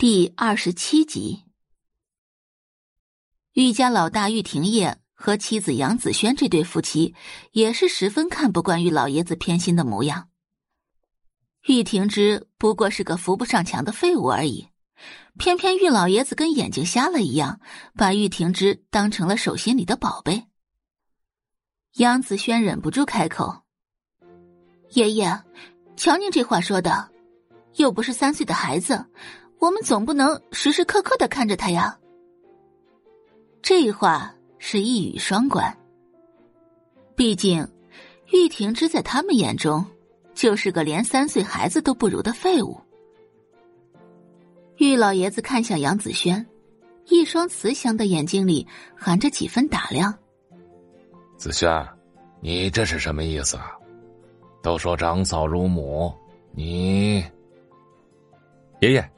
第二十七集，玉家老大玉廷业和妻子杨子轩这对夫妻也是十分看不惯玉老爷子偏心的模样。玉廷之不过是个扶不上墙的废物而已，偏偏玉老爷子跟眼睛瞎了一样，把玉廷之当成了手心里的宝贝。杨子轩忍不住开口：“爷爷，瞧您这话说的，又不是三岁的孩子。”我们总不能时时刻刻的看着他呀。这话是一语双关。毕竟，玉婷之在他们眼中就是个连三岁孩子都不如的废物。玉老爷子看向杨子轩，一双慈祥的眼睛里含着几分打量。子轩，你这是什么意思啊？都说长嫂如母，你爷爷。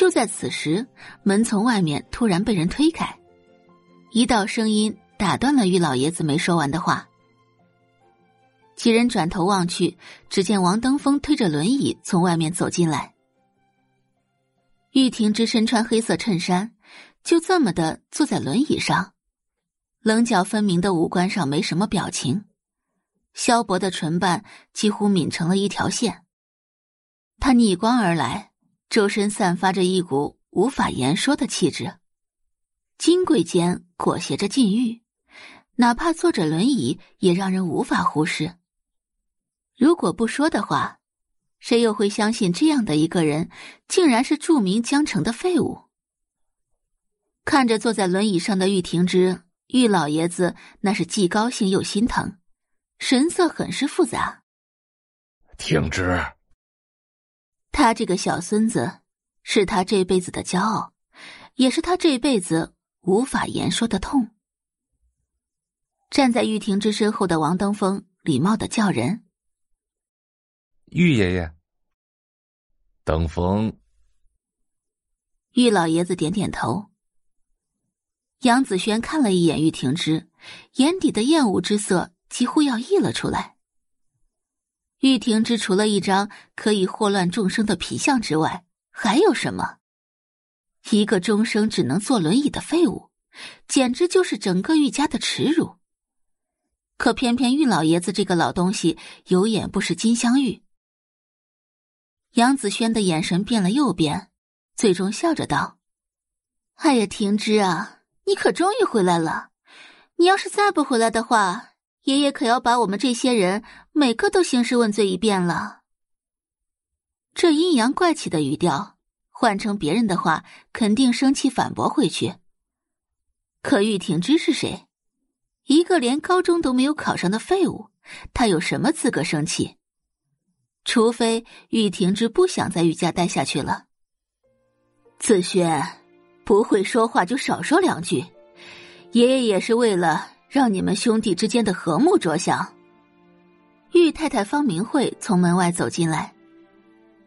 就在此时，门从外面突然被人推开，一道声音打断了玉老爷子没说完的话。几人转头望去，只见王登峰推着轮椅从外面走进来。玉婷之身穿黑色衬衫，就这么的坐在轮椅上，棱角分明的五官上没什么表情，削薄的唇瓣几乎抿成了一条线。他逆光而来。周身散发着一股无法言说的气质，金贵间裹挟着禁欲，哪怕坐着轮椅也让人无法忽视。如果不说的话，谁又会相信这样的一个人竟然是著名江城的废物？看着坐在轮椅上的玉婷之，玉老爷子那是既高兴又心疼，神色很是复杂。婷之。他这个小孙子，是他这辈子的骄傲，也是他这辈子无法言说的痛。站在玉婷之身后的王登峰礼貌的叫人：“玉爷爷。”登峰。玉老爷子点点头。杨子轩看了一眼玉婷之，眼底的厌恶之色几乎要溢了出来。玉婷之除了一张可以祸乱众生的皮相之外，还有什么？一个终生只能坐轮椅的废物，简直就是整个玉家的耻辱。可偏偏玉老爷子这个老东西有眼不识金镶玉。杨子轩的眼神变了又变，最终笑着道：“哎呀，婷之啊，你可终于回来了！你要是再不回来的话……”爷爷可要把我们这些人每个都兴师问罪一遍了。这阴阳怪气的语调，换成别人的话，肯定生气反驳回去。可玉婷之是谁？一个连高中都没有考上的废物，他有什么资格生气？除非玉婷之不想在玉家待下去了。子轩，不会说话就少说两句。爷爷也是为了。让你们兄弟之间的和睦着想。玉太太方明慧从门外走进来，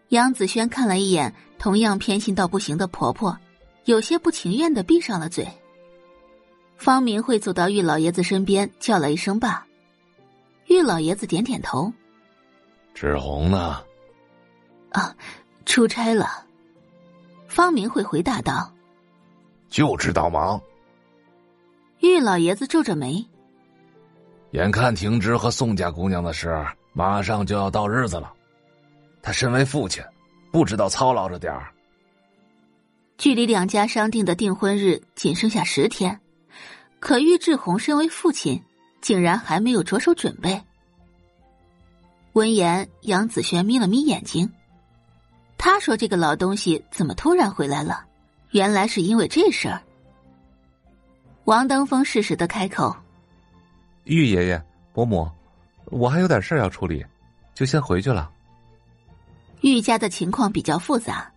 杨子轩看了一眼同样偏心到不行的婆婆，有些不情愿的闭上了嘴。方明慧走到玉老爷子身边，叫了一声“爸”。玉老爷子点点头。志红呢？啊，出差了。方明慧回答道：“就知道忙。”玉老爷子皱着眉，眼看婷芝和宋家姑娘的事马上就要到日子了，他身为父亲，不知道操劳着点儿。距离两家商定的订婚日仅剩下十天，可玉志宏身为父亲，竟然还没有着手准备。闻言，杨子轩眯了眯眼睛，他说：“这个老东西怎么突然回来了？原来是因为这事儿。”王登峰适时的开口：“玉爷爷、伯母，我还有点事要处理，就先回去了。”玉家的情况比较复杂，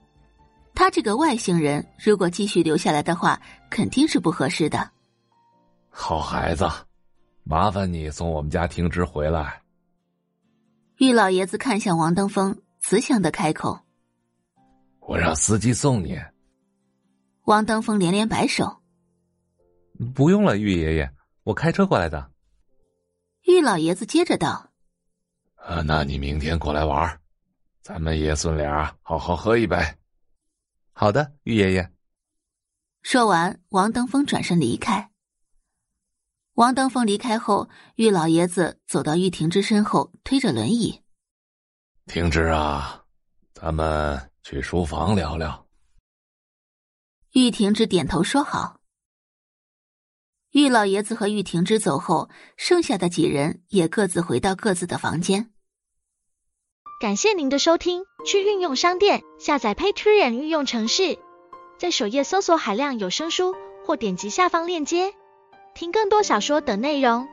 他这个外星人如果继续留下来的话，肯定是不合适的。好孩子，麻烦你送我们家停职回来。玉老爷子看向王登峰，慈祥的开口：“我让司机送你。”王登峰连连摆手。不用了，玉爷爷，我开车过来的。玉老爷子接着道：“啊，那你明天过来玩，咱们爷孙俩好好喝一杯。”好的，玉爷爷。说完，王登峰转身离开。王登峰离开后，玉老爷子走到玉婷之身后，推着轮椅。婷之啊，咱们去书房聊聊。玉婷之点头说好。玉老爷子和玉婷之走后，剩下的几人也各自回到各自的房间。感谢您的收听，去运用商店下载 Patreon 运用城市，在首页搜索海量有声书，或点击下方链接听更多小说等内容。